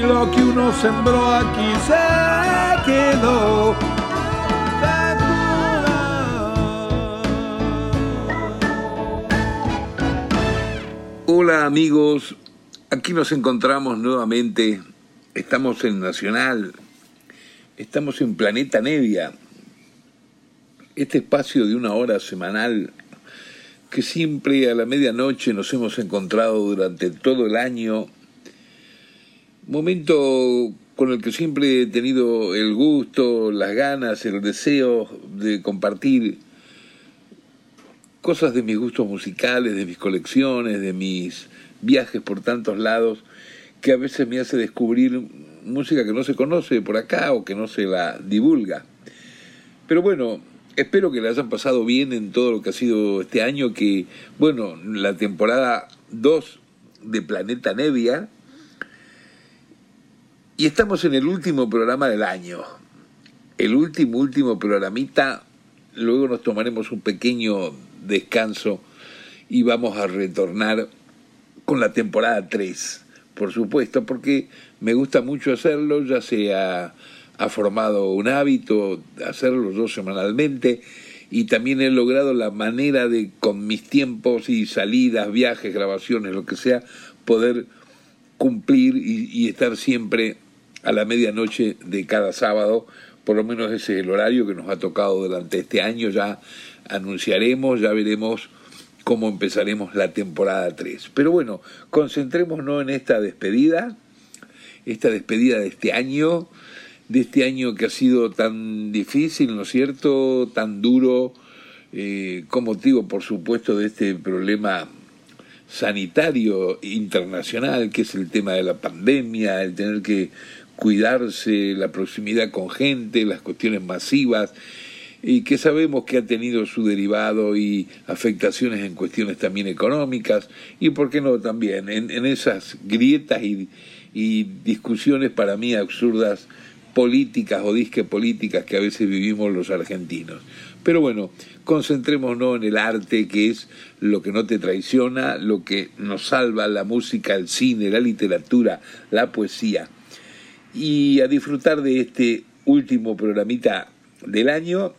lo que uno sembró aquí se quedó. Hola amigos, aquí nos encontramos nuevamente, estamos en Nacional, estamos en Planeta Nevia, este espacio de una hora semanal que siempre a la medianoche nos hemos encontrado durante todo el año momento con el que siempre he tenido el gusto, las ganas, el deseo de compartir cosas de mis gustos musicales, de mis colecciones, de mis viajes por tantos lados, que a veces me hace descubrir música que no se conoce por acá o que no se la divulga. Pero bueno, espero que le hayan pasado bien en todo lo que ha sido este año, que, bueno, la temporada 2 de Planeta Nevia, y estamos en el último programa del año. El último, último programita. Luego nos tomaremos un pequeño descanso y vamos a retornar con la temporada 3, por supuesto, porque me gusta mucho hacerlo, ya se ha, ha formado un hábito hacerlo dos semanalmente y también he logrado la manera de, con mis tiempos y salidas, viajes, grabaciones, lo que sea, poder cumplir y, y estar siempre a la medianoche de cada sábado, por lo menos ese es el horario que nos ha tocado durante este año, ya anunciaremos, ya veremos cómo empezaremos la temporada 3. Pero bueno, concentrémonos en esta despedida, esta despedida de este año, de este año que ha sido tan difícil, ¿no es cierto?, tan duro, eh, con motivo, por supuesto, de este problema sanitario internacional, que es el tema de la pandemia, el tener que cuidarse, la proximidad con gente, las cuestiones masivas, y que sabemos que ha tenido su derivado y afectaciones en cuestiones también económicas, y por qué no también en, esas grietas y, y discusiones para mí absurdas políticas o disque políticas que a veces vivimos los argentinos. Pero bueno, concentrémonos en el arte, que es lo que no te traiciona, lo que nos salva, la música, el cine, la literatura, la poesía y a disfrutar de este último programita del año,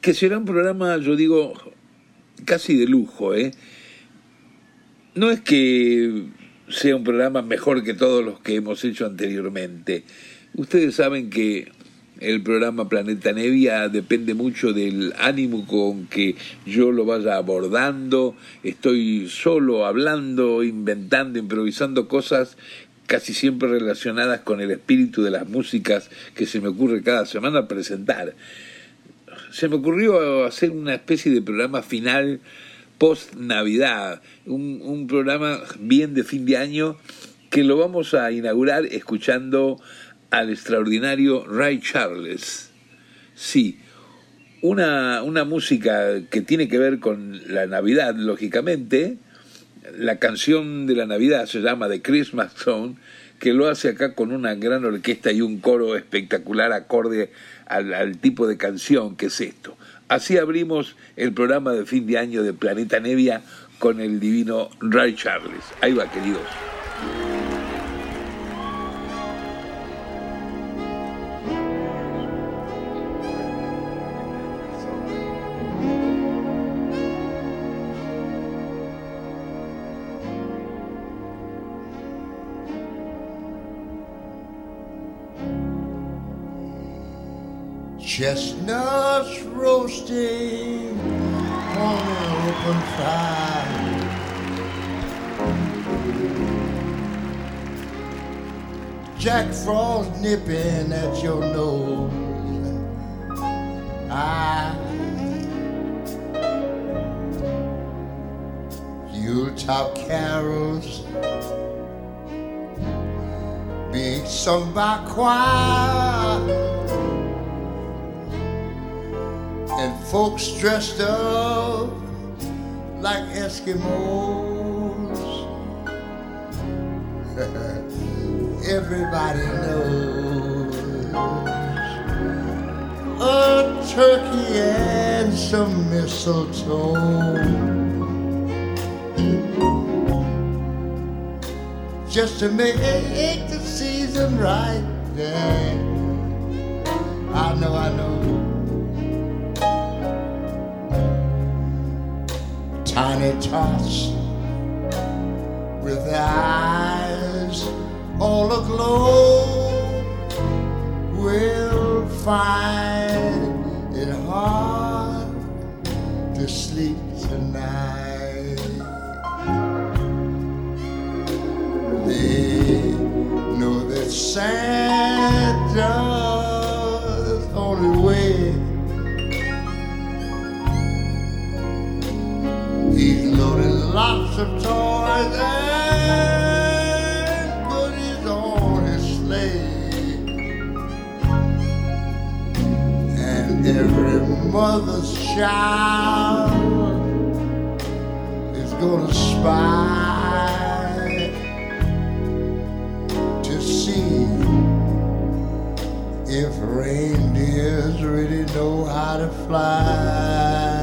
que será un programa, yo digo, casi de lujo. ¿eh? No es que sea un programa mejor que todos los que hemos hecho anteriormente. Ustedes saben que el programa Planeta Nevia depende mucho del ánimo con que yo lo vaya abordando. Estoy solo hablando, inventando, improvisando cosas casi siempre relacionadas con el espíritu de las músicas que se me ocurre cada semana presentar. Se me ocurrió hacer una especie de programa final post Navidad, un, un programa bien de fin de año que lo vamos a inaugurar escuchando al extraordinario Ray Charles. Sí, una, una música que tiene que ver con la Navidad, lógicamente, la canción de la Navidad se llama The Christmas Song, que lo hace acá con una gran orquesta y un coro espectacular acorde al, al, tipo de canción que es esto. Así abrimos el programa de fin de año de Planeta Nevia con el divino Ray Charles. Ahí va, queridos. Chestnuts roasting on an open fire. Jack Frost nipping at your nose. I Yuletop carols being sung by choir, and folks dressed up like Eskimos. Everybody knows a turkey and some mistletoe. just to make the season right. Yeah. I know, I know. Tiny tots with eyes all aglow will find it hard to sleep tonight. They know that Santa's only way. Of toys and goodies on his sleigh. And every mother's child is gonna spy. to see if reindeers really know how to fly.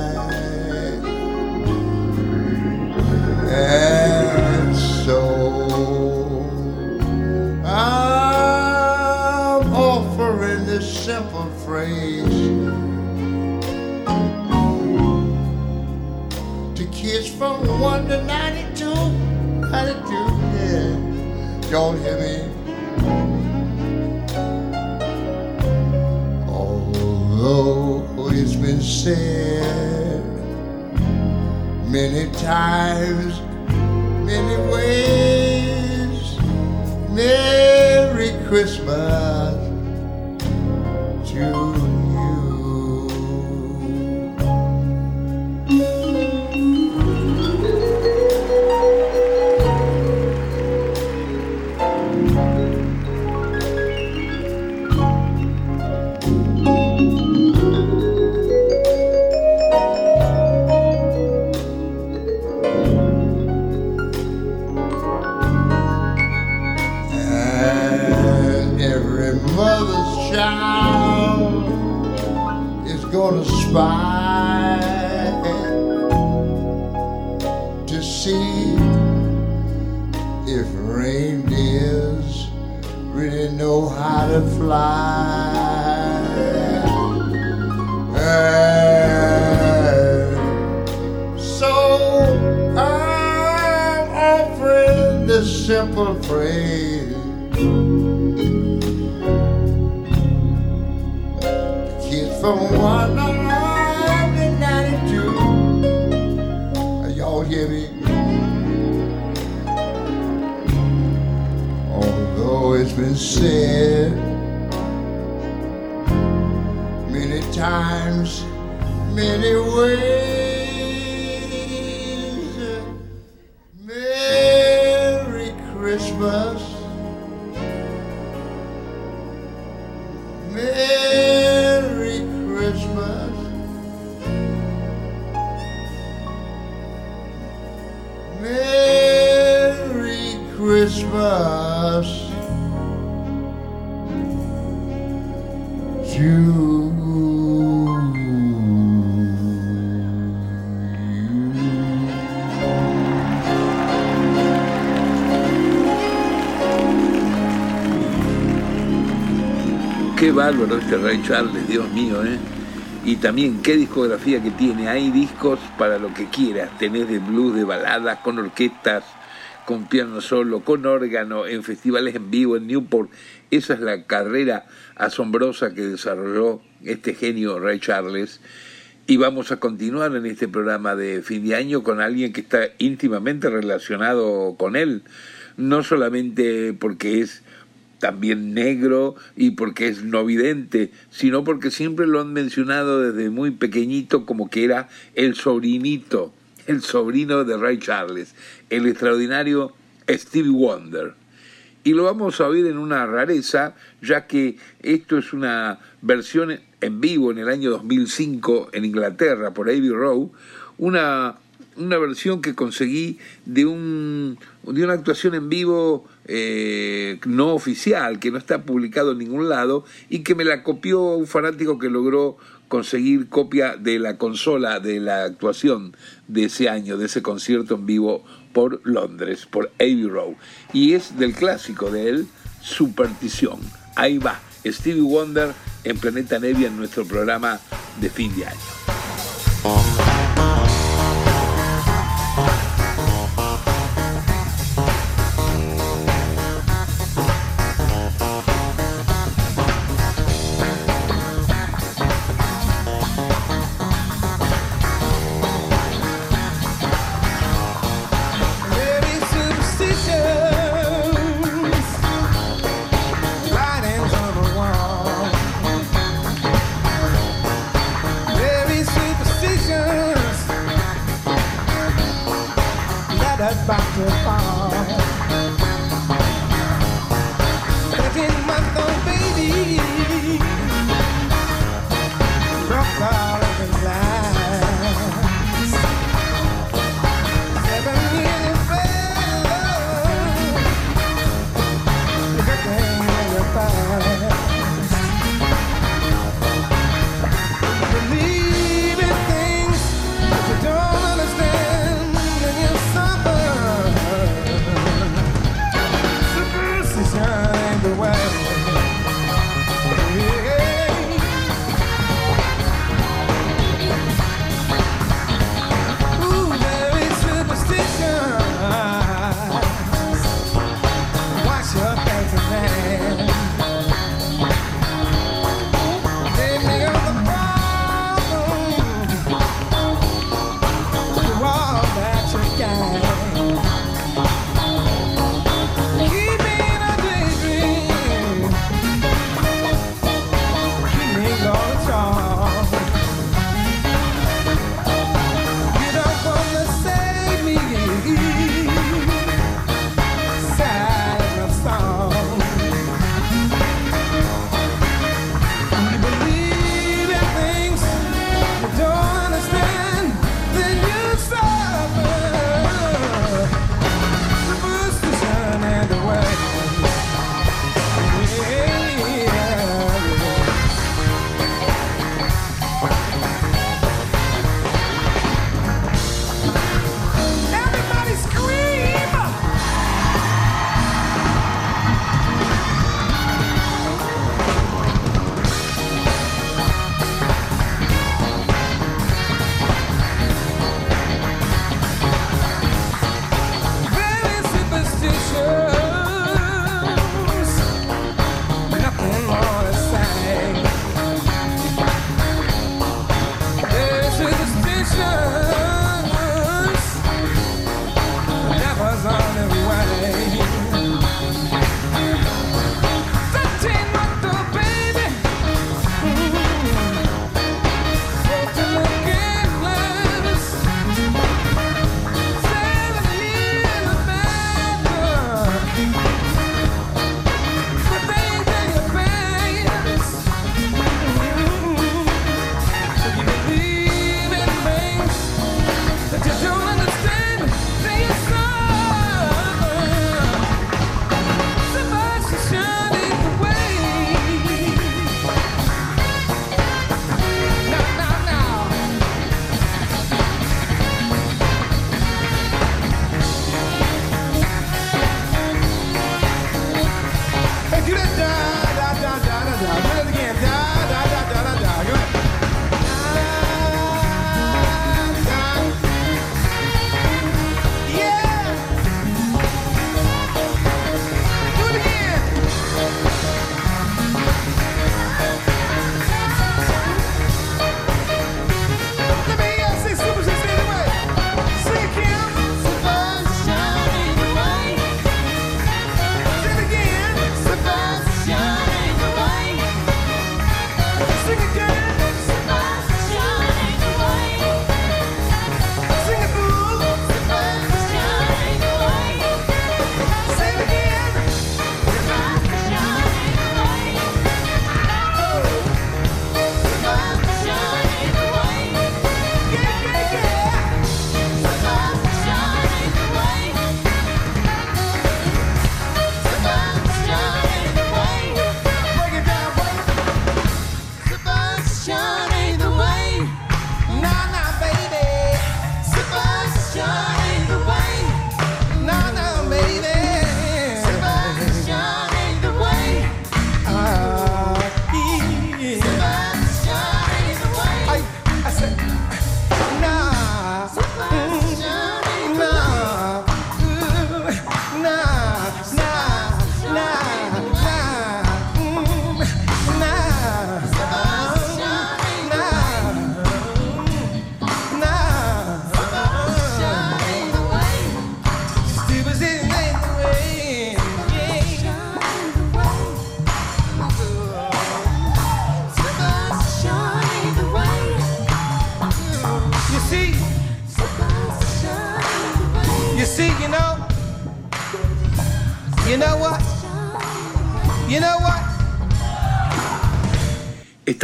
Although it's been said many times, many ways. Merry Christmas. Este Ray Charles, Dios mío, ¿eh? Y también qué discografía que tiene. Hay discos para lo que quieras. Tenés de blues, de baladas, con orquestas, con piano solo, con órgano, en festivales en vivo en Newport. Esa es la carrera asombrosa que desarrolló este genio Ray Charles. Y vamos a continuar en este programa de fin de año con alguien que está íntimamente relacionado con él. No solamente porque es también negro y porque es no vidente, sino porque siempre lo han mencionado desde muy pequeñito como que era el sobrinito, el sobrino de Ray Charles, el extraordinario Stevie Wonder. y lo vamos a oír en una rareza, ya que esto es una versión en vivo en el año 2005 en Inglaterra por Abbey Road, una, una versión que conseguí de, un, de una actuación en vivo eh, no oficial, que no está publicado en ningún lado, y que me la copió un fanático que logró conseguir copia de la consola de la actuación de ese año, de ese concierto en vivo por Londres, por Abbey Road. Y es del clásico de él, Superstición. Ahí va, Stevie Wonder en Planeta Nevia en nuestro programa de fin de año.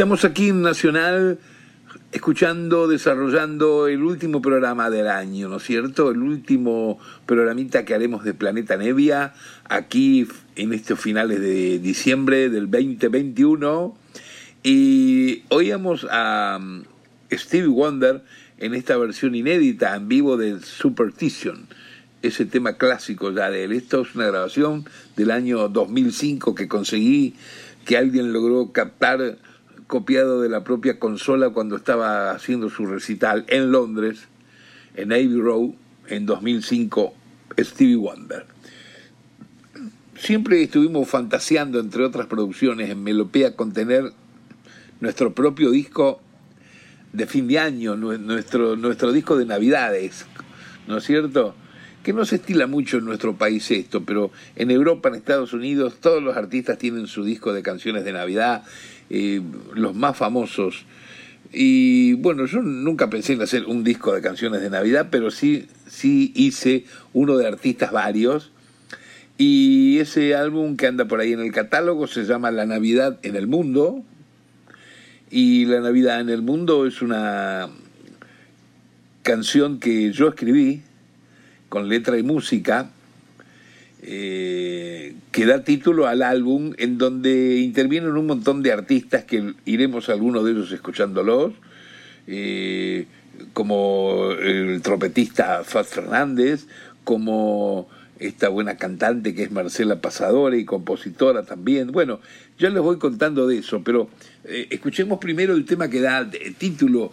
Estamos aquí en Nacional escuchando, desarrollando el último programa del año, ¿no es cierto? El último programita que haremos de Planeta Nevia, aquí en estos finales de diciembre del 2021. Y oíamos a um, Stevie Wonder en esta versión inédita en vivo de Superstition, ese tema clásico ya de él. Esto es una grabación del año 2005 que conseguí que alguien logró captar copiado de la propia consola cuando estaba haciendo su recital en Londres, en Abbey Road, en 2005, Stevie Wonder. Siempre estuvimos fantaseando, entre otras producciones, en Melopea con tener nuestro propio disco de fin de año, nuestro, nuestro disco de Navidades, ¿no es cierto? Que no se estila mucho en nuestro país esto, pero en Europa, en Estados Unidos, todos los artistas tienen su disco de canciones de Navidad los más famosos. Y bueno, yo nunca pensé en hacer un disco de canciones de Navidad, pero sí, sí hice uno de artistas varios. Y ese álbum que anda por ahí en el catálogo se llama La Navidad en el Mundo. Y La Navidad en el Mundo es una canción que yo escribí con letra y música eh, que da título al álbum, en donde intervienen un montón de artistas que iremos algunos de ellos escuchándolos, eh, como el trompetista Faz Fernández, como esta buena cantante que es Marcela Pasadora y compositora también. Bueno, ya les voy contando de eso, pero eh, escuchemos primero el tema que da título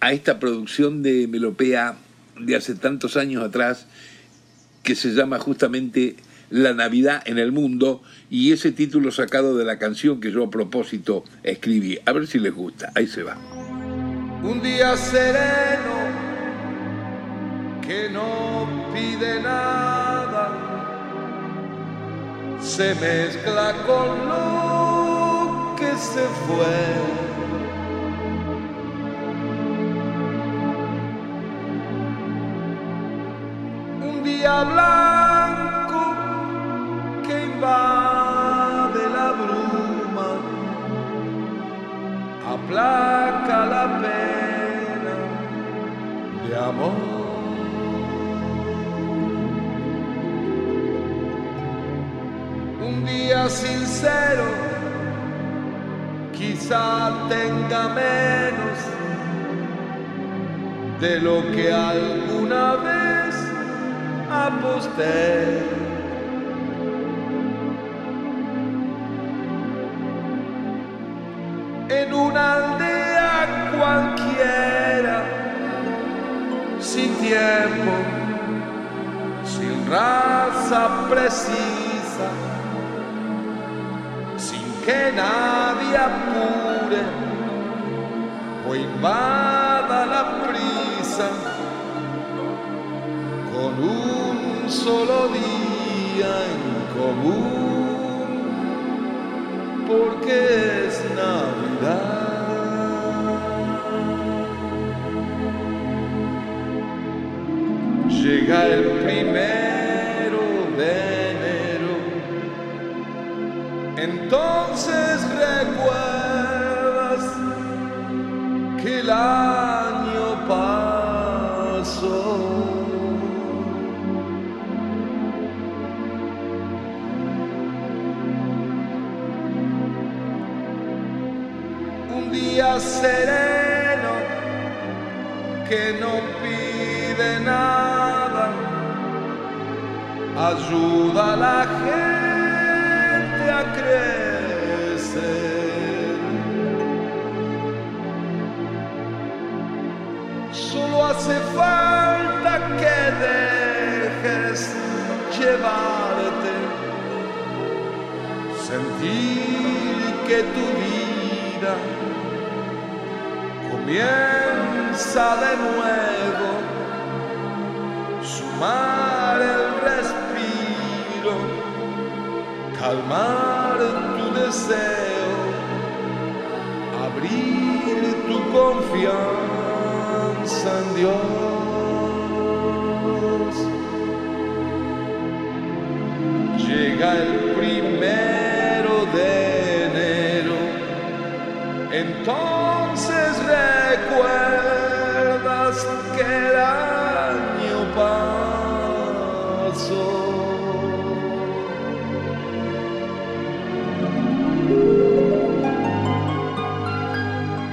a esta producción de Melopea de hace tantos años atrás que se llama justamente La Navidad en el Mundo y ese título sacado de la canción que yo a propósito escribí. A ver si les gusta. Ahí se va. Un día sereno que no pide nada se mezcla con lo que se fue. Blanco que invade la bruma, aplaca la pena de amor. Un día sincero quizá tenga menos de lo que alguna vez En una aldea cualquiera, sin tiempo, sin raza precisa, sin que nadie apure o invada la prisa solo día en común, porque es Navidad. Llega el primero sereno que no pide nada, ayuda a la gente a crecer. Solo hace falta que dejes llevarte, sentir que tu vida comienza de nuevo, sumar el respiro, calmar tu deseo, abrir tu confianza en Dios. Llega el primero entonces recuerdas que el año pasó.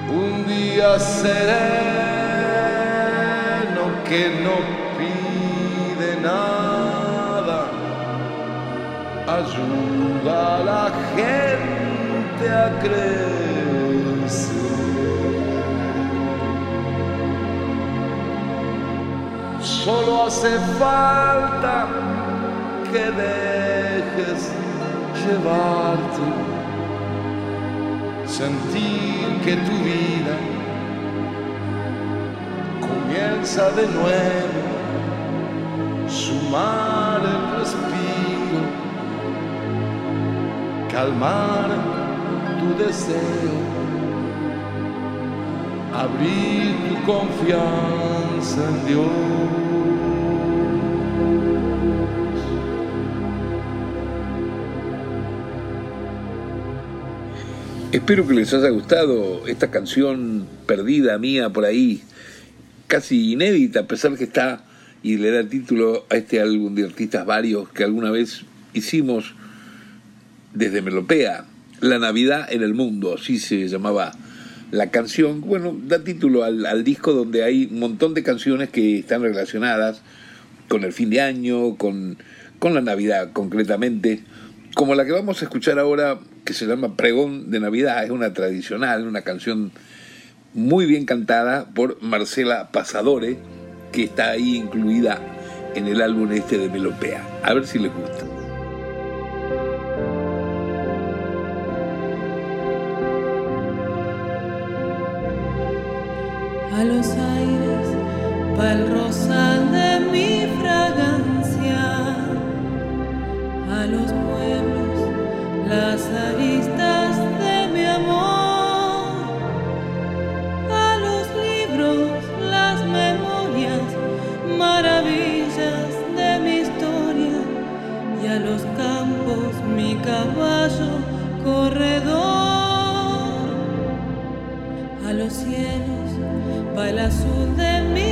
Un día sereno que no pide nada, ayuda a la gente a crecer. Solo hace falta que dejes llevarte, sentir que tu vida comienza de nuevo, sumar el respiro, calmar tu deseo, abrir tu confianza en Dios. Espero que les haya gustado esta canción perdida mía por ahí, casi inédita, a pesar que está y le da título a este álbum de artistas varios que alguna vez hicimos desde Melopea, La Navidad en el Mundo, así se llamaba la canción. Bueno, da título al, disco donde hay un montón de canciones que están relacionadas con el fin de año, con, con la Navidad concretamente, como la que vamos a escuchar ahora, que se llama Pregón de Navidad, es una tradicional, una canción muy bien cantada por Marcela Pasadore, que está ahí incluida en el álbum este de Melopea. A ver si les gusta. a los aires rosal de mi fragancia, a los pueblos las aristas de mi amor, a los libros las memorias, maravillas de mi historia, y a los campos mi caballo corredor. A los cielos va el azul de mis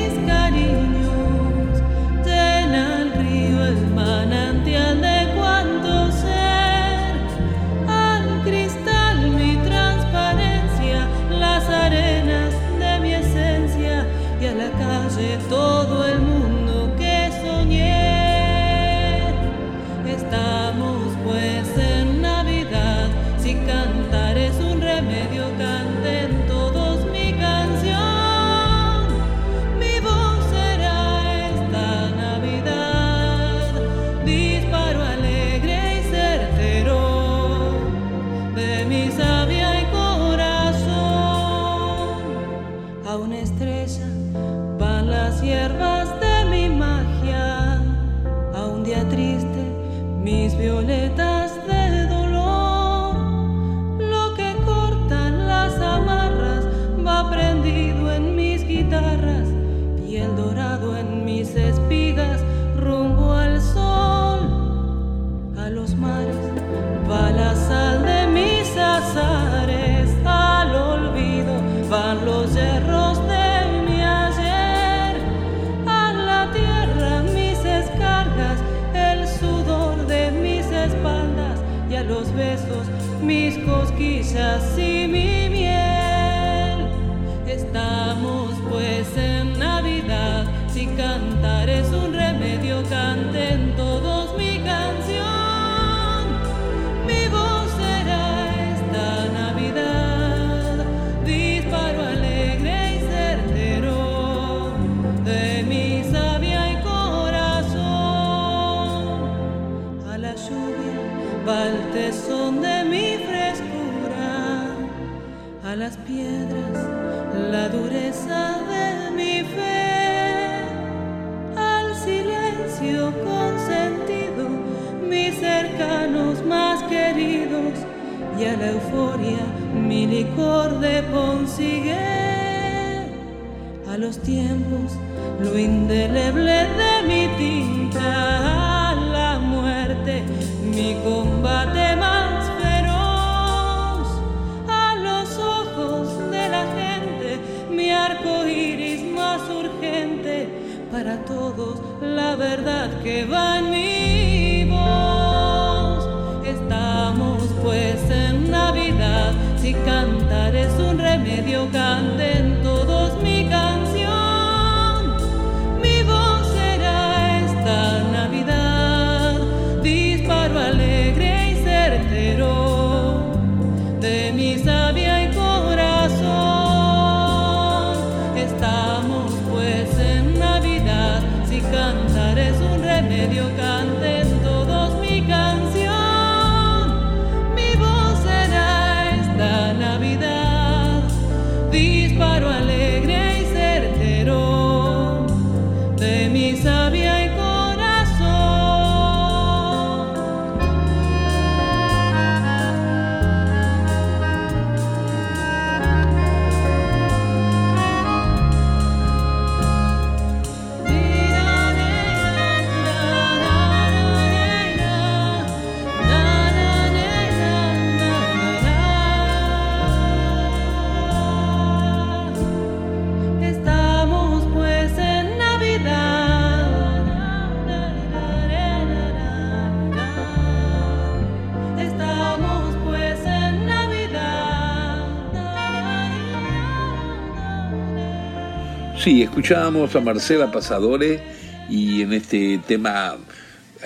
escuchábamos a Marcela Pasadore y en este tema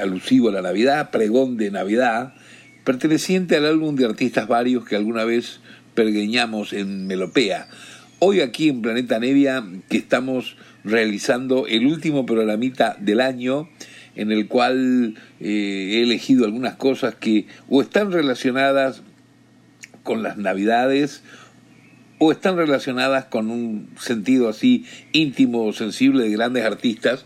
alusivo a la Navidad, pregón de Navidad, perteneciente al álbum de artistas varios que alguna vez pergueñamos en Melopea. Hoy aquí en Planeta Nevia que estamos realizando el último programita del año en el cual eh, he elegido algunas cosas que o están relacionadas con las navidades o están relacionadas con un sentido así íntimo o sensible de grandes artistas,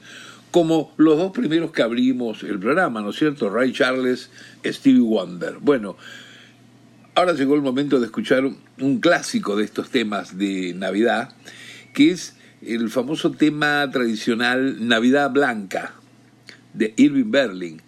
como los dos primeros que abrimos el programa, ¿no es cierto? Ray Charles, Stevie Wonder. Bueno, ahora llegó el momento de escuchar un clásico de estos temas de Navidad, que es el famoso tema tradicional Navidad Blanca de Irving Berlin.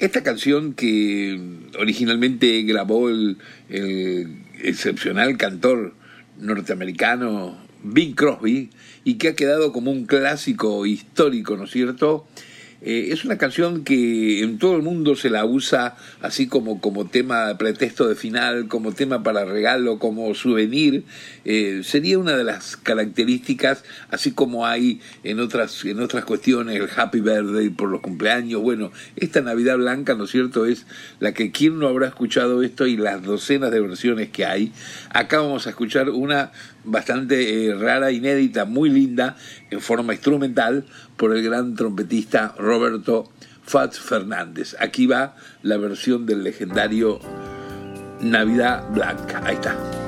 Esta canción que originalmente grabó el, el excepcional cantor norteamericano Bing Crosby y que ha quedado como un clásico histórico, ¿no es cierto? Eh, es una canción que en todo el mundo se la usa así como, como tema pretexto de final, como tema para regalo, como souvenir. Eh, sería una de las características, así como hay en otras, en otras cuestiones, el Happy Birthday por los cumpleaños. Bueno, esta Navidad Blanca, ¿no es cierto?, es la que quien no habrá escuchado esto y las docenas de versiones que hay. Acá vamos a escuchar una bastante eh, rara, inédita, muy linda, en forma instrumental, por el gran trompetista Roberto Fats Fernández. Aquí va la versión del legendario Navidad Blanca. Ahí está.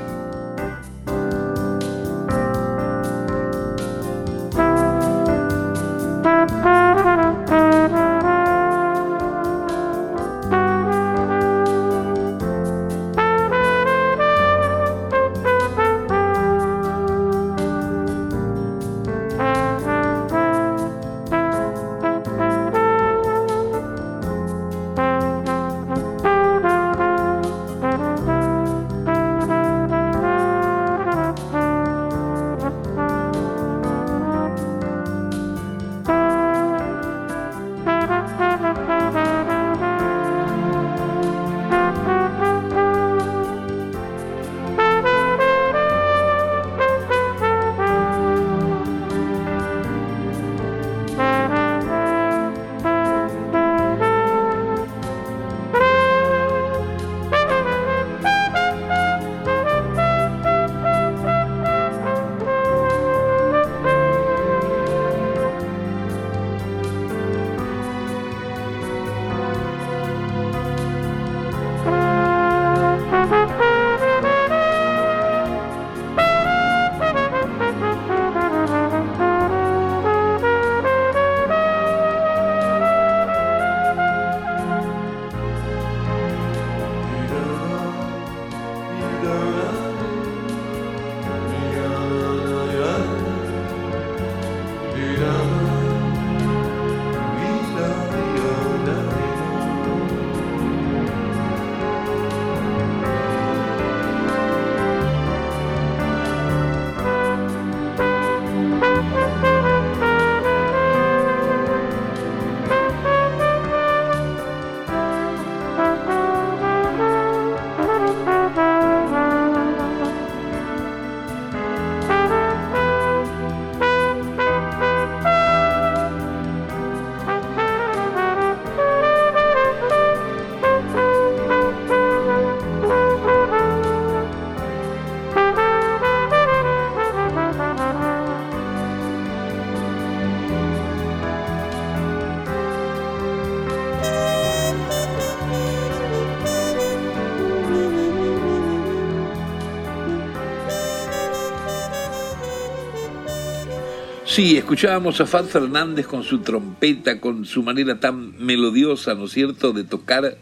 Sí, escuchábamos a Fat Fernández con su trompeta, con su manera tan melodiosa, ¿no es cierto?, de tocar.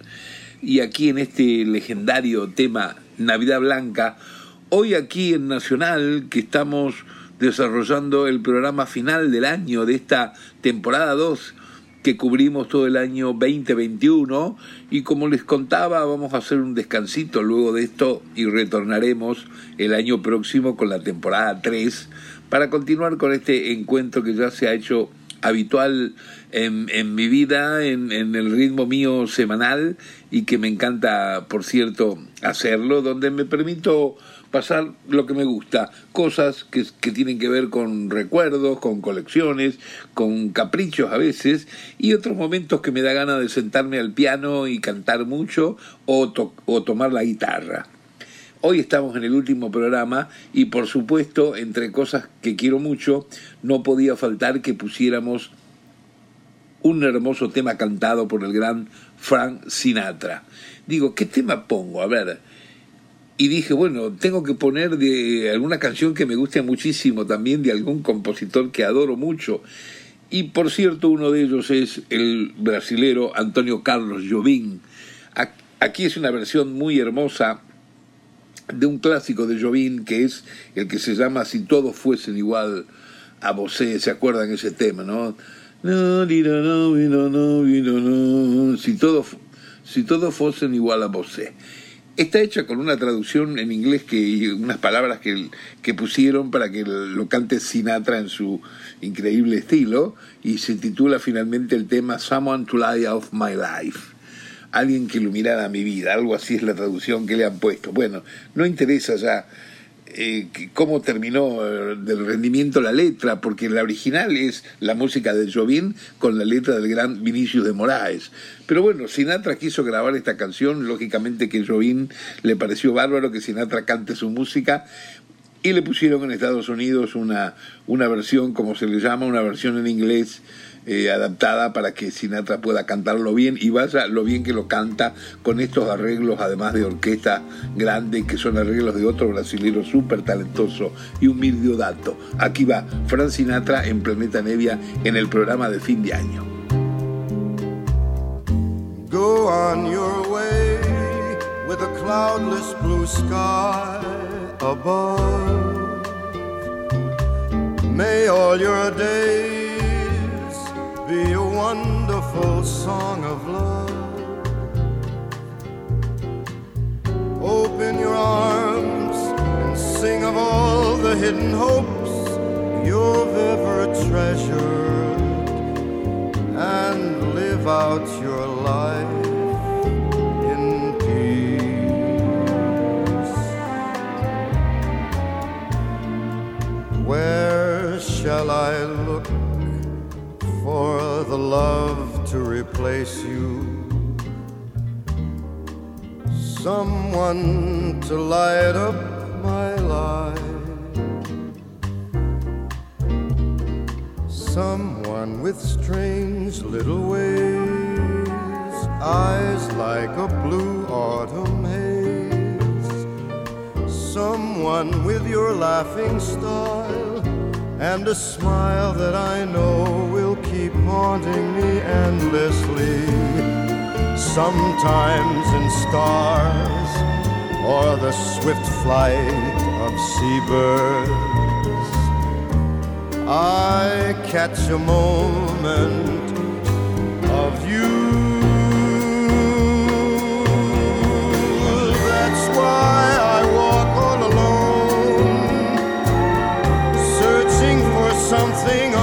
Y aquí en este legendario tema Navidad Blanca, hoy aquí en Nacional, que estamos desarrollando el programa final del año de esta temporada 2 que cubrimos todo el año 2021 y como les contaba vamos a hacer un descansito luego de esto y retornaremos el año próximo con la temporada 3 para continuar con este encuentro que ya se ha hecho habitual en, en mi vida, en, en, el ritmo mío semanal y que me encanta, por cierto, hacerlo, donde me permito pasar lo que me gusta, cosas que, tienen que ver con recuerdos, con colecciones, con caprichos a veces y otros momentos que me da ganas de sentarme al piano y cantar mucho o, o tomar la guitarra. Hoy estamos en el último programa y por supuesto, entre cosas que quiero mucho, no podía faltar que pusiéramos un hermoso tema cantado por el gran Frank Sinatra. Digo, ¿qué tema pongo? A ver. Y dije, bueno, tengo que poner de alguna canción que me guste muchísimo, también de algún compositor que adoro mucho. Y por cierto, uno de ellos es el brasilero Antonio Carlos Jobim. Aquí es una versión muy hermosa de un clásico de Jobim que es el que se llama Si todos fuesen igual a Bosé, ¿se acuerdan ese tema, no? Si todos si todos fuesen igual a Bosé. Está hecha con una traducción en inglés que unas palabras que, que pusieron para que lo cante Sinatra en su increíble estilo y se titula finalmente el tema Someone to Light of My Life alguien que iluminara mi vida, algo así es la traducción que le han puesto. Bueno, no interesa ya eh, cómo terminó eh, del rendimiento la letra, porque la original es la música de Jobim con la letra del gran Vinicius de Moraes. Pero bueno, Sinatra quiso grabar esta canción, lógicamente que Jobim le pareció bárbaro que Sinatra cante su música, y le pusieron en Estados Unidos una, una versión, como se le llama, una versión en inglés eh, adaptada para que Sinatra pueda cantarlo bien y vaya lo bien que lo canta con estos arreglos, además de orquesta grande, que son arreglos de otro brasilero súper talentoso y humilde dato. Aquí va Fran Sinatra en Planeta Nevia en el programa de fin de año. Go on your way with a cloudless blue sky above. May all your days be a wonderful song of love. Open your arms and sing of all the hidden hopes you've ever treasured and live out your life in peace. Where shall I look? For the love to replace you. Someone to light up my life. Someone with strange little ways, eyes like a blue autumn haze. Someone with your laughing style and a smile that I know will haunting me endlessly. Sometimes in stars or the swift flight of seabirds, I catch a moment of you. That's why I walk all alone, searching for something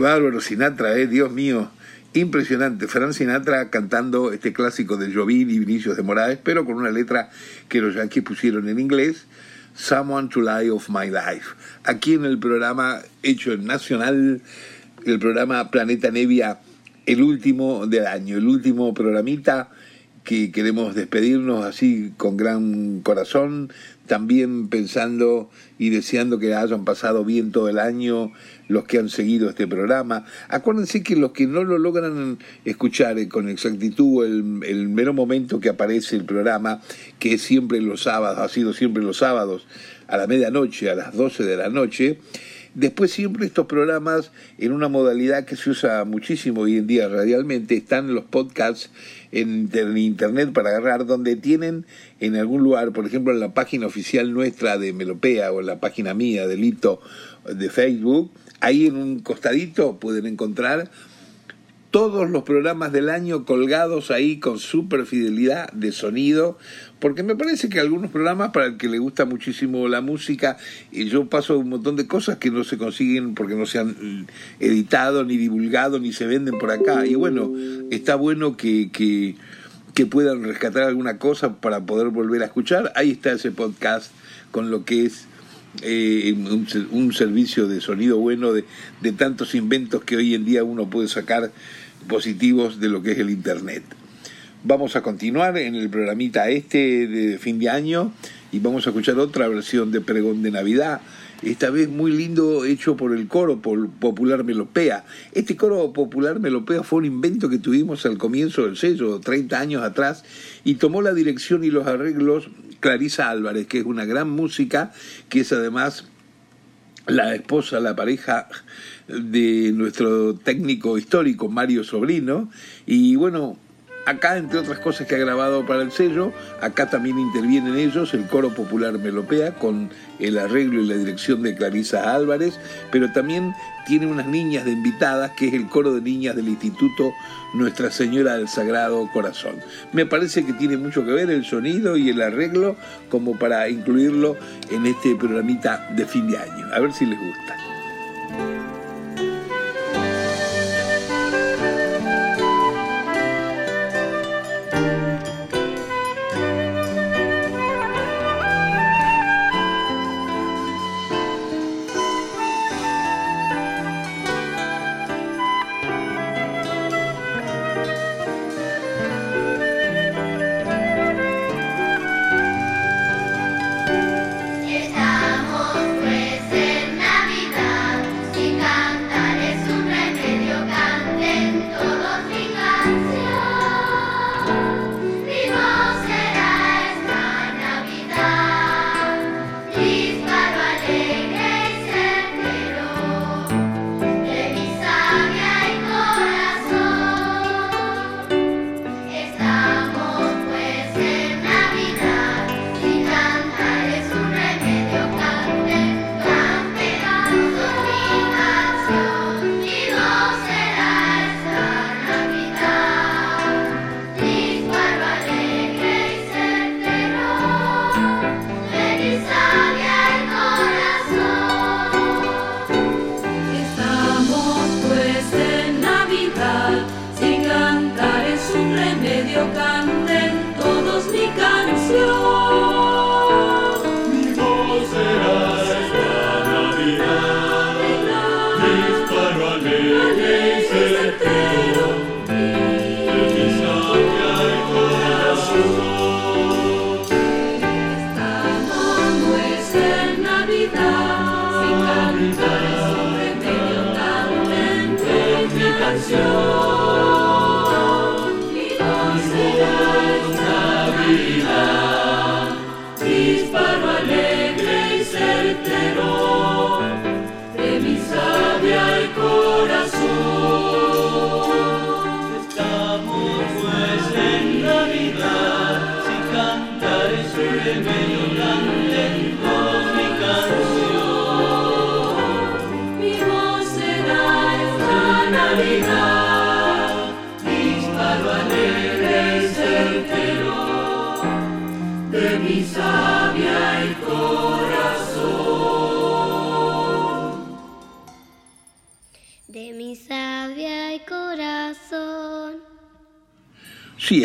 bárbaro Sinatra, eh, Dios mío. Impresionante, Fran Sinatra cantando este clásico de Jovín y Vinicius de Moraes, pero con una letra que los yanquis pusieron en inglés, Someone to Lie of My Life. Aquí en el programa hecho en Nacional, el programa Planeta Nevia, el último del año, el último programita que queremos despedirnos así con gran corazón, también pensando y deseando que hayan pasado bien todo el año los que han seguido este programa. Acuérdense que los que no lo logran escuchar con exactitud el, el mero momento que aparece el programa, que es siempre los sábados, ha sido siempre los sábados, a la medianoche, a las 12 de la noche, Después siempre estos programas, en una modalidad que se usa muchísimo hoy en día radialmente, están los podcasts en, internet para agarrar, donde tienen en algún lugar, por ejemplo en la página oficial nuestra de Melopea o en la página mía de Lito de Facebook, ahí en un costadito pueden encontrar todos los programas del año colgados ahí con super fidelidad de sonido, porque me parece que algunos programas para el que le gusta muchísimo la música, y yo paso un montón de cosas que no se consiguen porque no se han editado, ni divulgado, ni se venden por acá. Y bueno, está bueno que, que, que puedan rescatar alguna cosa para poder volver a escuchar. Ahí está ese podcast con lo que es eh, un, un, servicio de sonido bueno de, de tantos inventos que hoy en día uno puede sacar positivos de lo que es el Internet. Vamos a continuar en el programita este de fin de año y vamos a escuchar otra versión de Pregón de Navidad, esta vez muy lindo hecho por el coro popular Melopea. Este coro popular Melopea fue un invento que tuvimos al comienzo del sello, 30 años atrás, y tomó la dirección y los arreglos Clarisa Álvarez, que es una gran música, que es además la esposa, la pareja de nuestro técnico histórico Mario Sobrino, y bueno, Acá, entre otras cosas que ha grabado para el sello, acá también intervienen ellos, el Coro Popular Melopea, con el arreglo y la dirección de Clarisa Álvarez, pero también tiene unas niñas de invitadas, que es el coro de niñas del Instituto Nuestra Señora del Sagrado Corazón. Me parece que tiene mucho que ver el sonido y el arreglo como para incluirlo en este programita de fin de año. A ver si les gusta.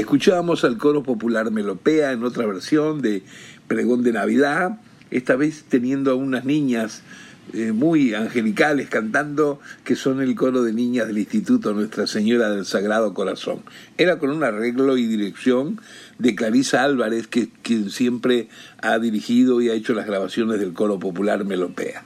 Escuchábamos al coro popular Melopea en otra versión de Pregón de Navidad, esta vez teniendo a unas niñas eh, muy angelicales cantando, que son el coro de niñas del Instituto Nuestra Señora del Sagrado Corazón. Era con un arreglo y dirección de Clarisa Álvarez, que quien siempre ha dirigido y ha hecho las grabaciones del coro popular Melopea.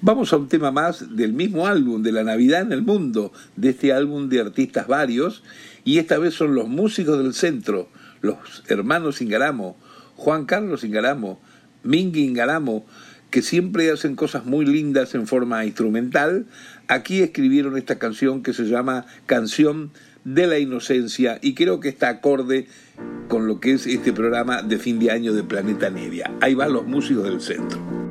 Vamos a un tema más del mismo álbum, de la Navidad en el Mundo, de este álbum de artistas varios, y esta vez son los músicos del centro, los hermanos Ingaramo, Juan Carlos Ingaramo, Mingi Ingaramo, que siempre hacen cosas muy lindas en forma instrumental, aquí escribieron esta canción que se llama Canción de la Inocencia y creo que está acorde con lo que es este programa de fin de año de Planeta Nevia. Ahí van los músicos del centro.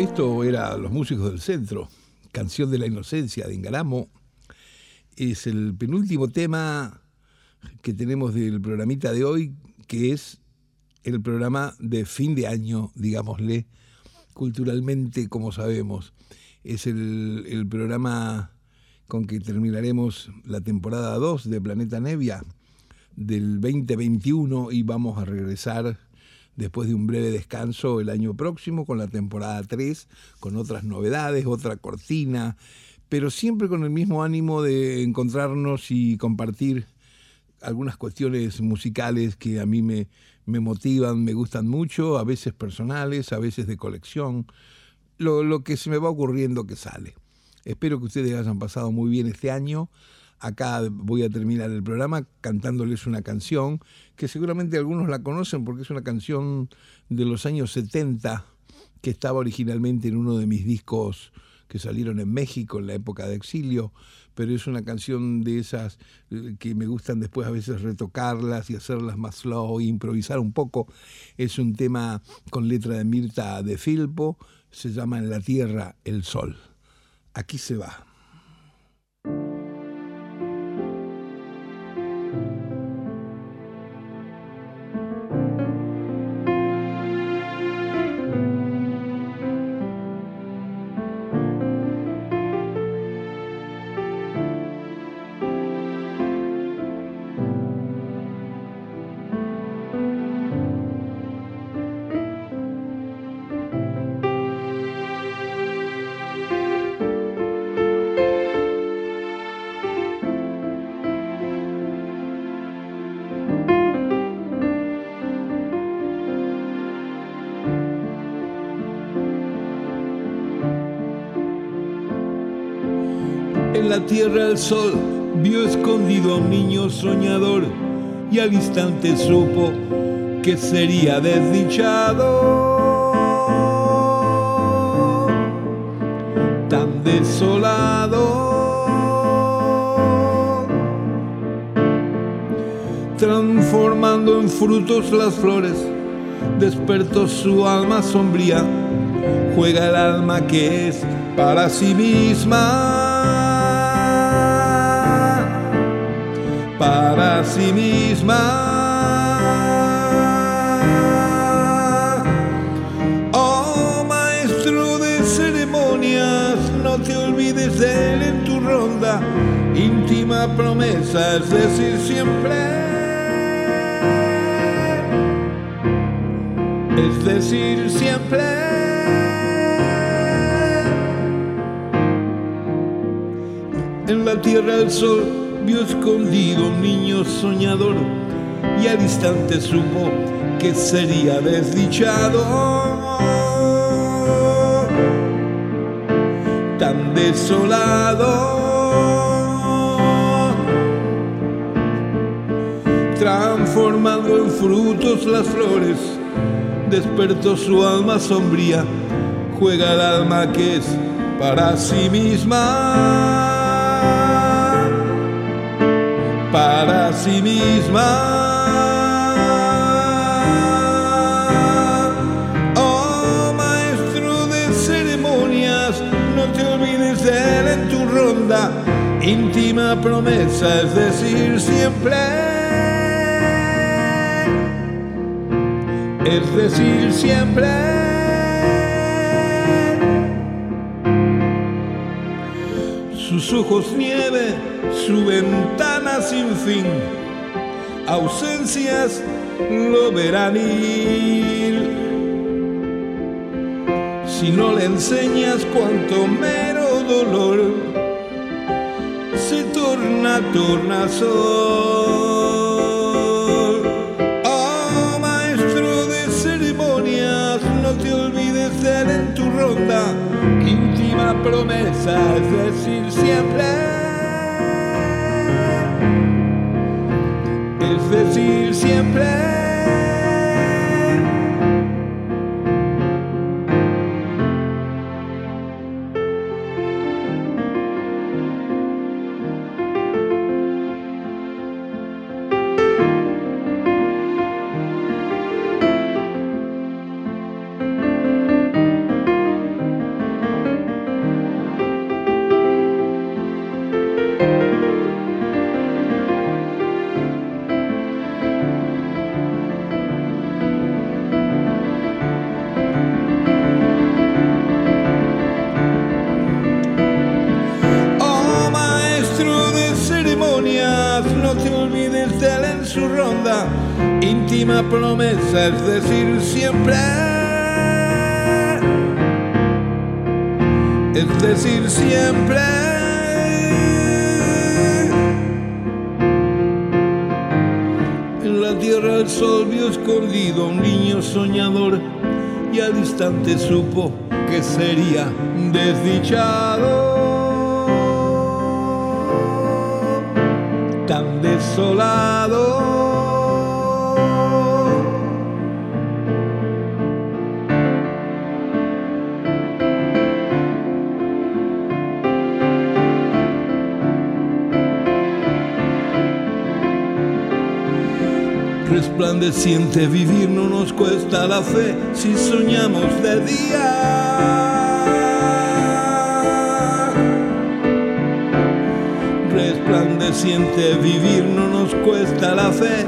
Esto era Los Músicos del Centro, Canción de la Inocencia de Ingaramo. Es el penúltimo tema que tenemos del programita de hoy, que es el programa de fin de año, digámosle, culturalmente, como sabemos. Es el, el programa con que terminaremos la temporada 2 de Planeta Nevia del 2021 y vamos a regresar después de un breve descanso el año próximo con la temporada 3, con otras novedades, otra cortina, pero siempre con el mismo ánimo de encontrarnos y compartir algunas cuestiones musicales que a mí me, me motivan, me gustan mucho, a veces personales, a veces de colección, lo, lo que se me va ocurriendo que sale. Espero que ustedes hayan pasado muy bien este año. Acá voy a terminar el programa cantándoles una canción que seguramente algunos la conocen porque es una canción de los años 70 que estaba originalmente en uno de mis discos que salieron en México en la época de exilio, pero es una canción de esas eh, que me gustan después a veces retocarlas y hacerlas más slow e improvisar un poco. Es un tema con letra de Mirta de Filpo, se llama En la Tierra el Sol. Aquí se va. La tierra el sol vio escondido a un niño soñador y al instante supo que sería desdichado, tan desolado. Transformando en frutos las flores, despertó su alma sombría, juega el alma que es para sí misma. Sí misma. Oh maestro de ceremonias, no te olvides de él en tu ronda. Íntima promesa es decir siempre. Es decir siempre. En la tierra del sol escondido niño soñador y al instante supo que sería desdichado, tan desolado. Transformando en frutos las flores, despertó su alma sombría, juega el alma que es para sí misma sí misma. Oh maestro de ceremonias, no te olvides de él en tu ronda. Íntima promesa, es decir, siempre. Es decir, siempre. sus ojos nieve, su ventana sin fin, ausencias lo verán ir. Si no le enseñas cuanto mero dolor se torna tornasol. Oh maestro de ceremonias, no te olvides de él en tu ronda íntima promesa, es decir, siempre. Siempre. Él en su ronda. Íntima promesa, es decir, siempre. Es decir, siempre. En la tierra el sol vio escondido un niño soñador y al instante supo que sería desdichado. Desolado. Resplandeciente vivir no nos cuesta la fe si soñamos de día. Resplandeciente vivir no nos cuesta la fe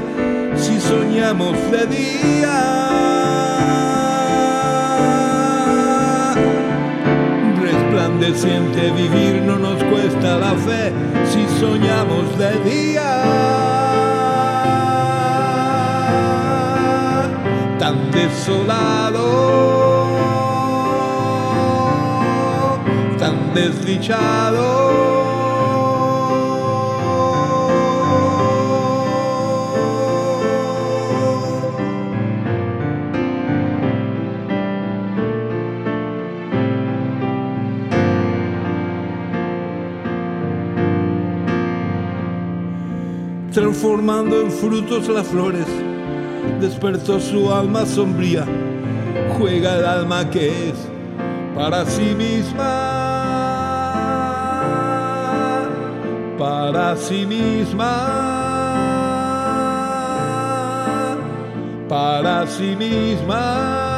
si soñamos de día. Resplandeciente vivir no nos cuesta la fe si soñamos de día. Tan desolado, tan desdichado. Transformando en frutos las flores. Despertó su alma sombría, juega el alma que es para sí misma, para sí misma, para sí misma.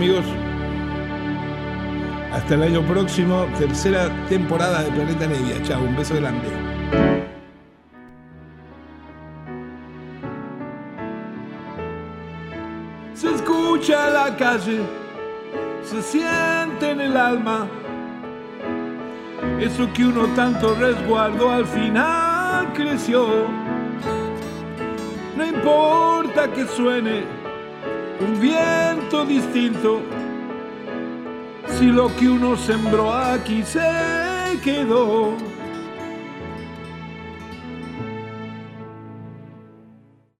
Amigos. Hasta el año próximo, tercera temporada de Planeta Nevia. Chao, un beso grande. Se escucha en la calle, se siente en el alma. Eso que uno tanto resguardó al final creció. No importa que suene un viento distinto. Si lo que uno sembró aquí se quedó.